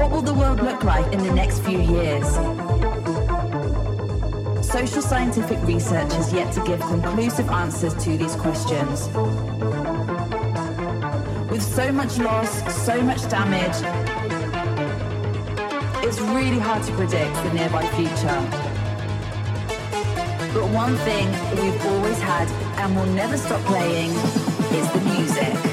What will the world look like in the next few years? Social scientific research has yet to give conclusive answers to these questions. With so much loss, so much damage, it's really hard to predict the nearby future. But one thing we've always had and will never stop playing is the music.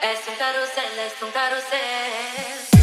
Es un carrusel, es un carrusel.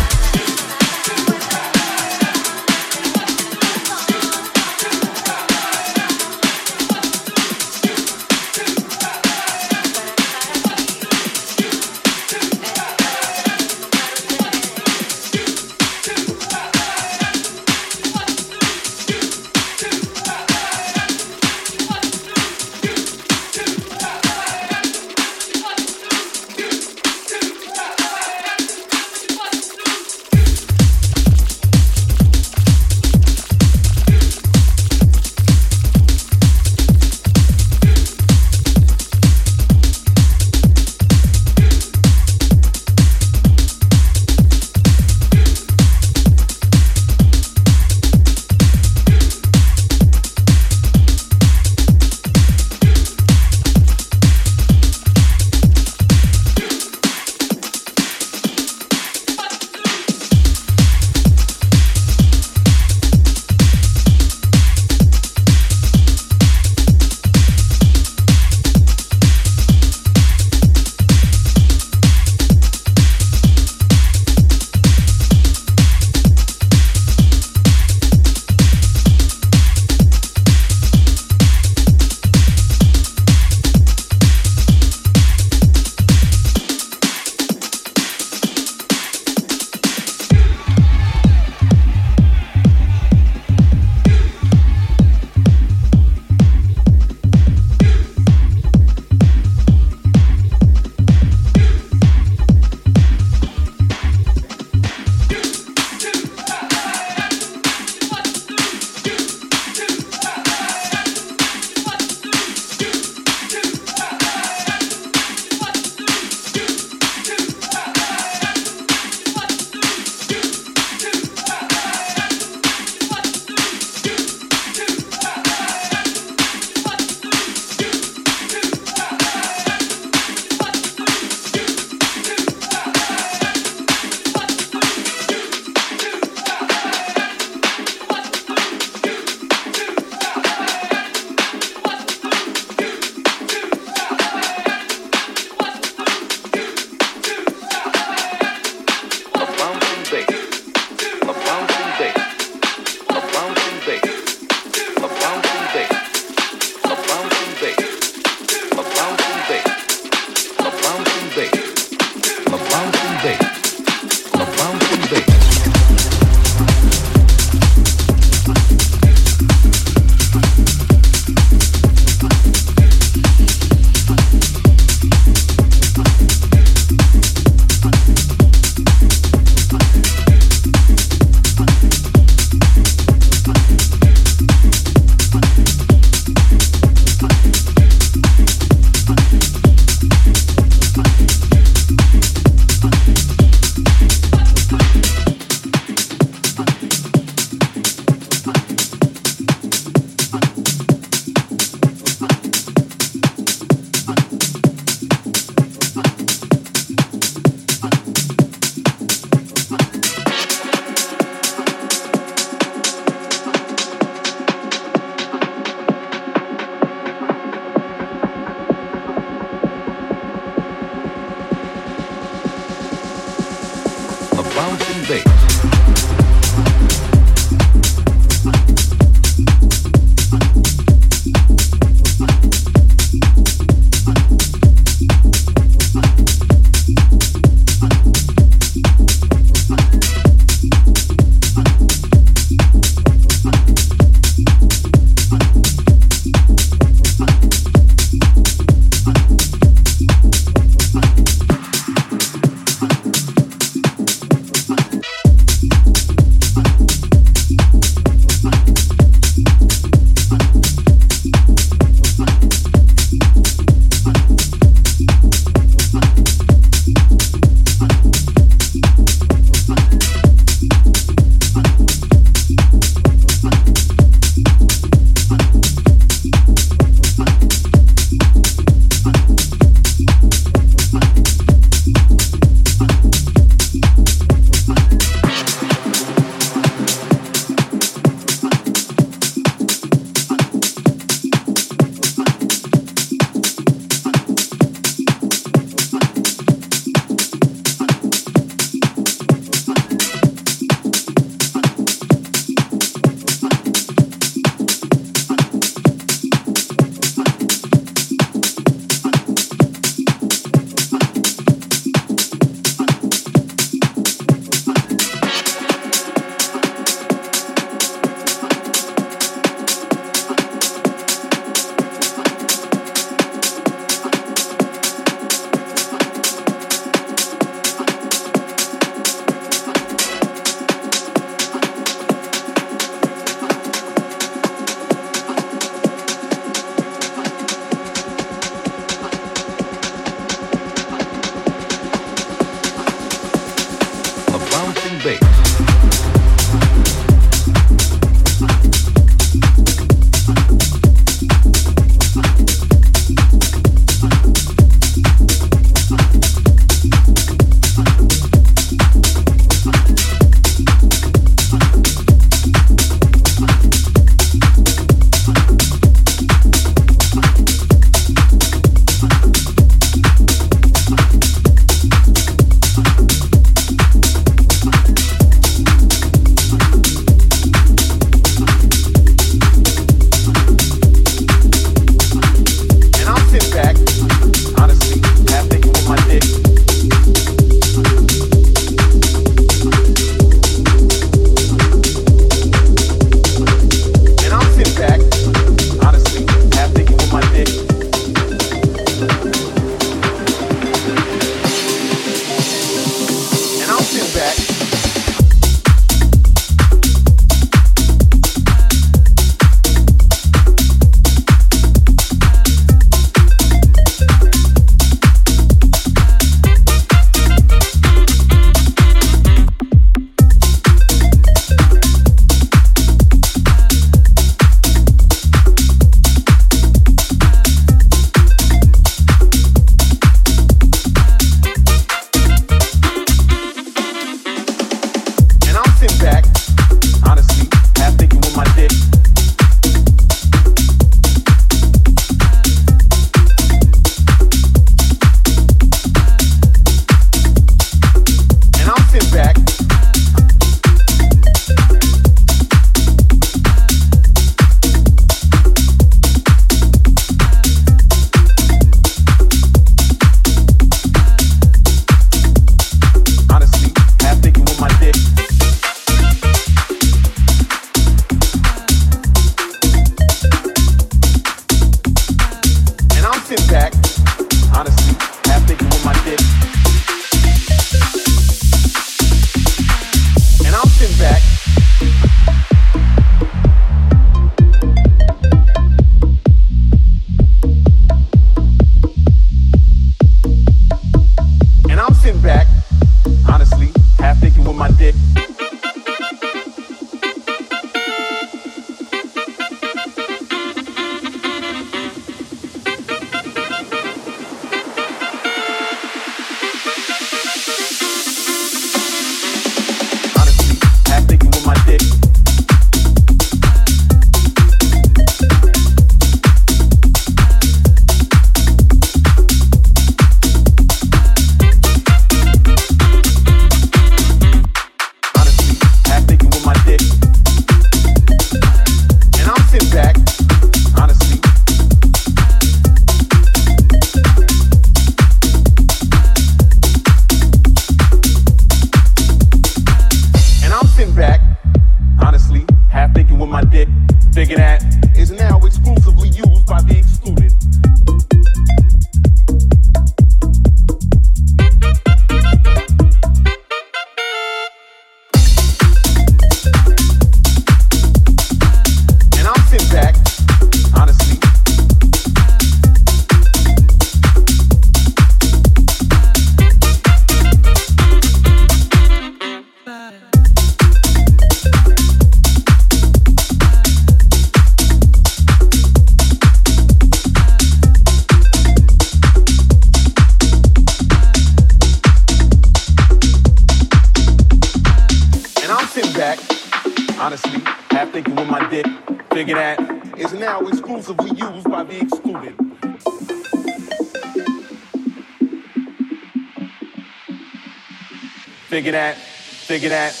figured out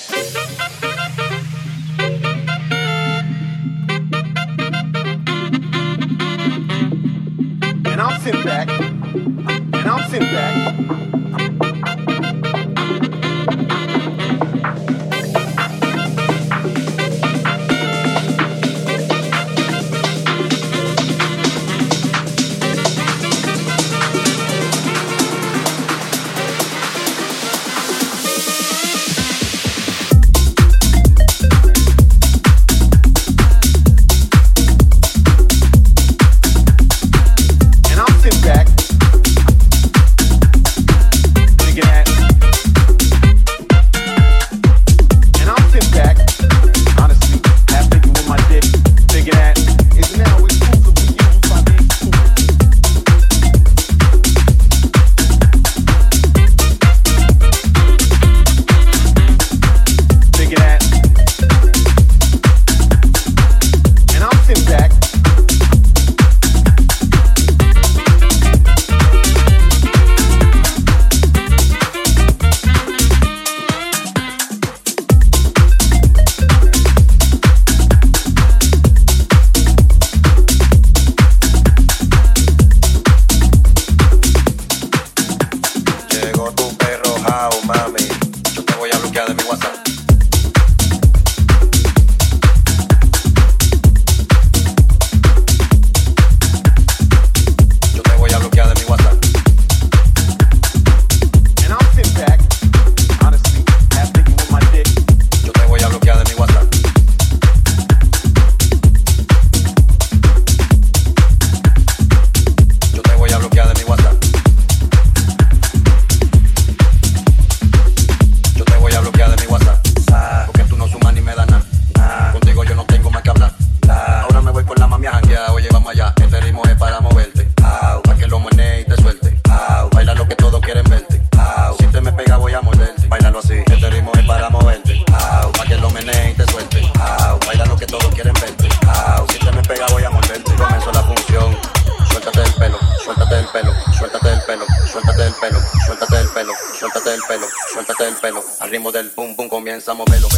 ritmo del boom boom comienza a moverlo.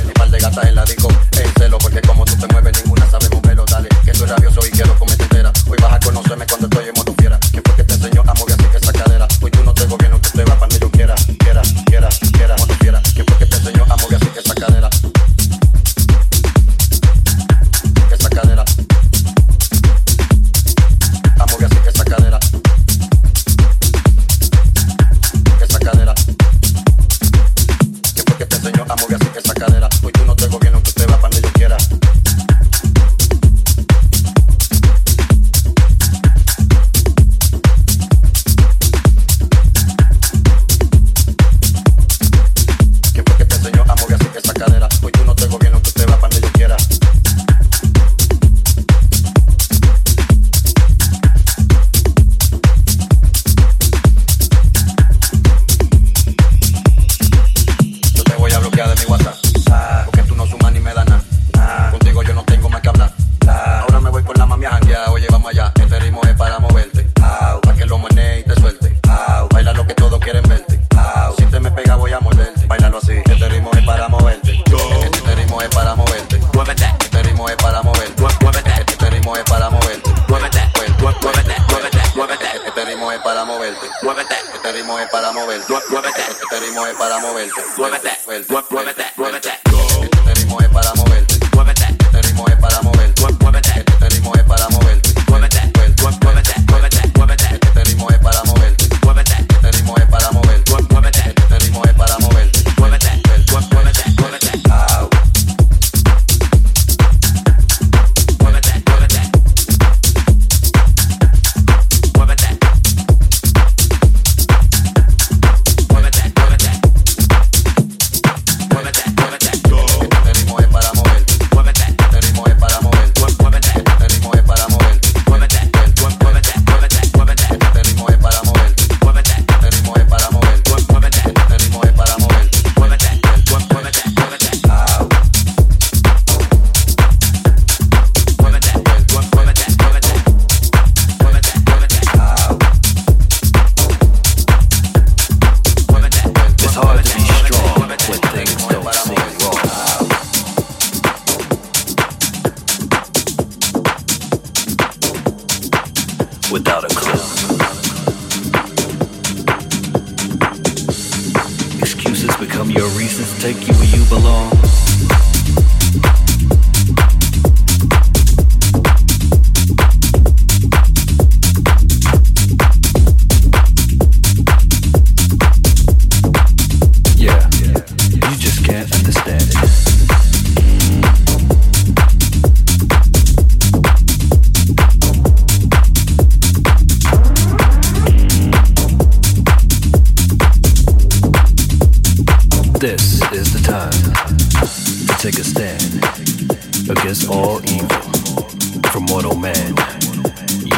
muévete, muévete, muévete.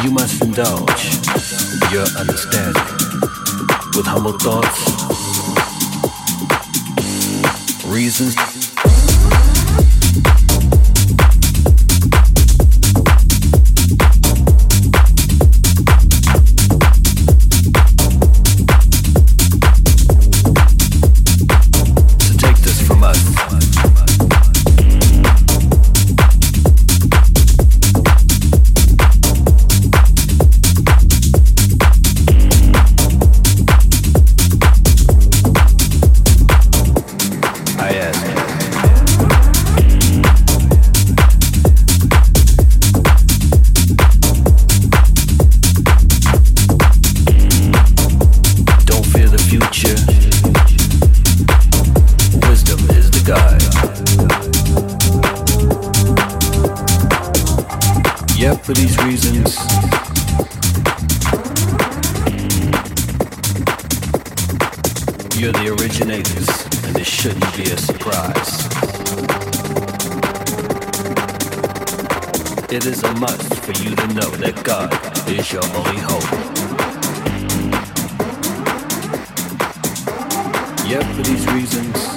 you must indulge your understanding with humble thoughts, reasons. for these reasons. You're the originators, and this shouldn't be a surprise. It is a must for you to know that God is your only hope. Yet for these reasons,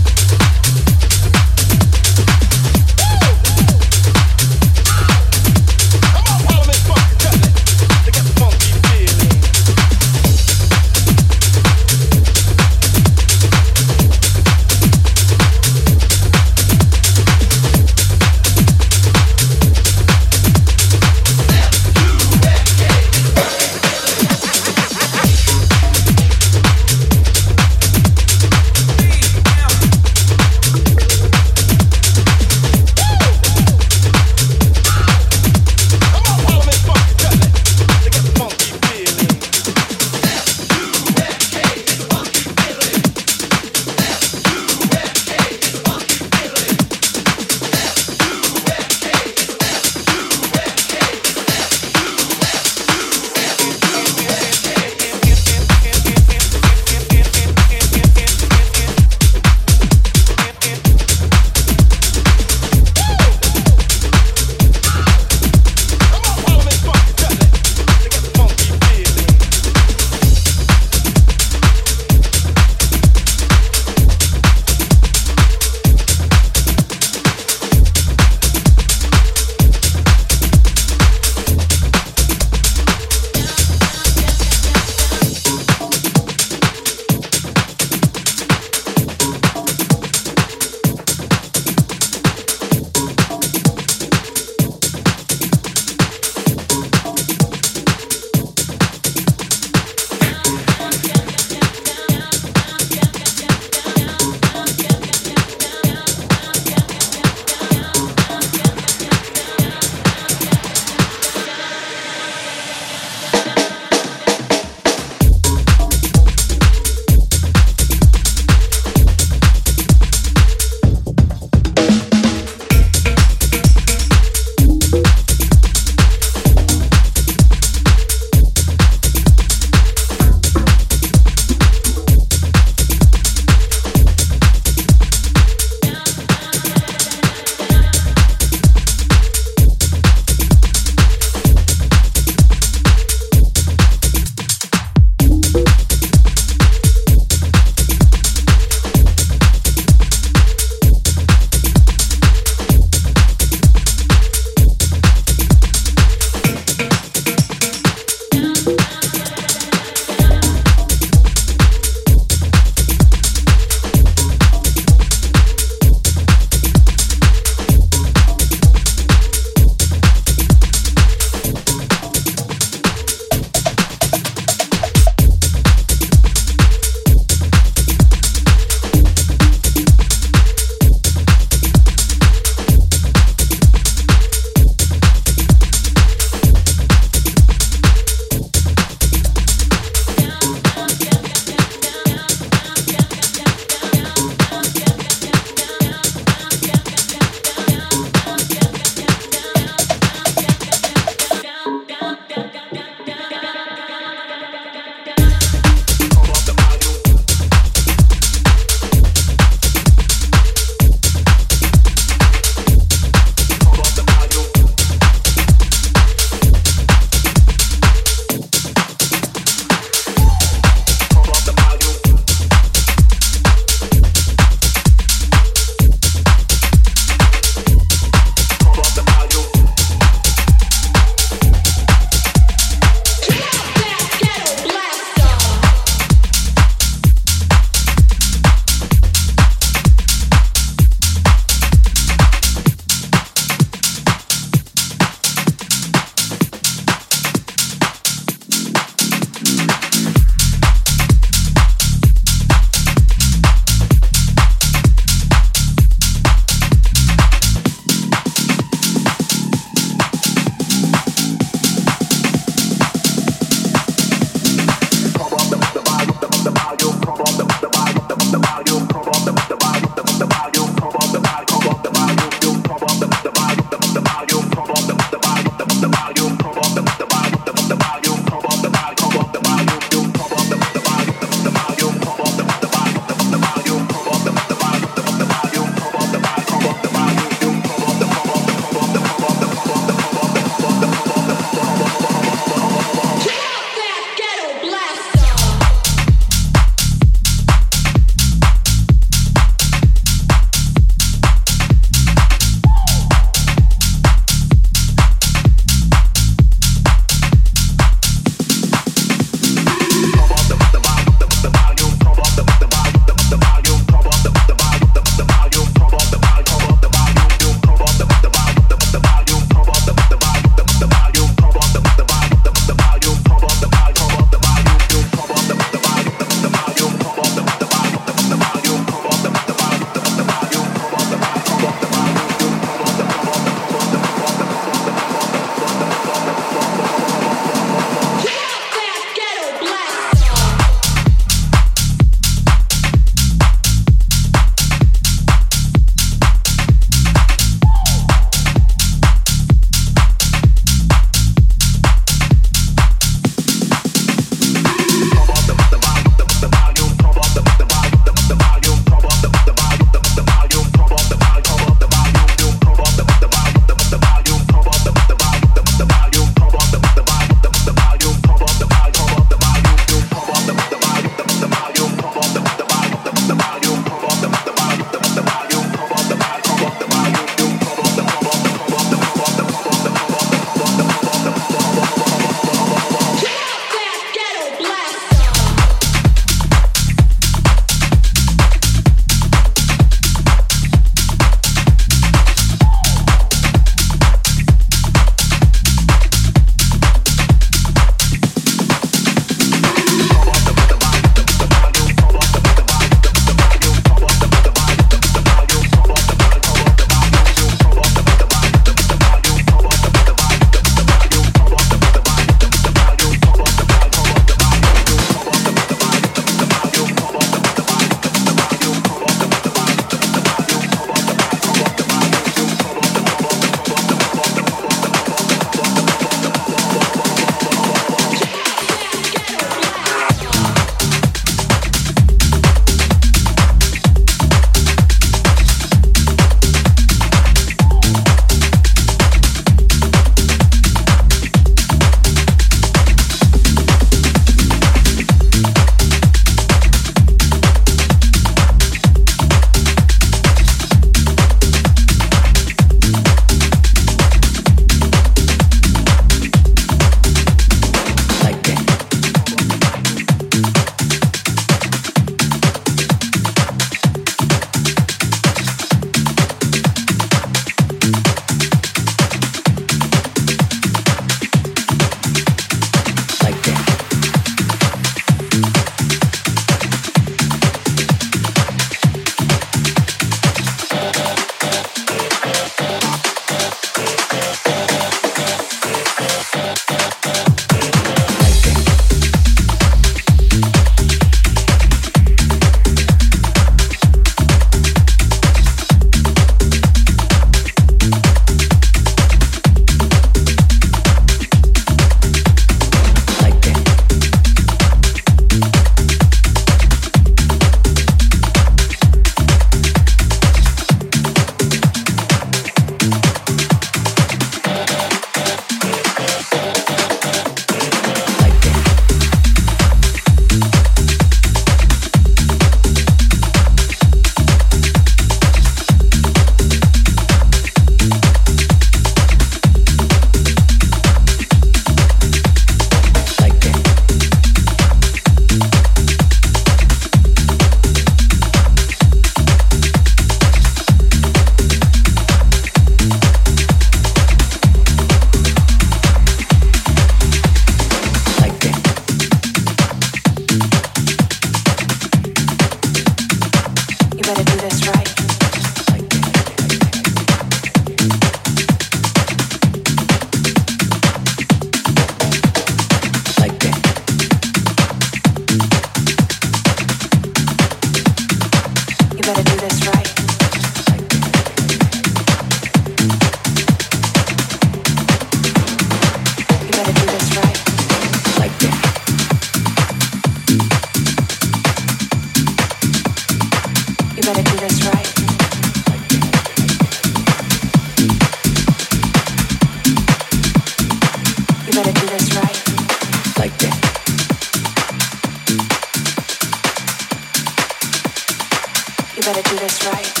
do this right.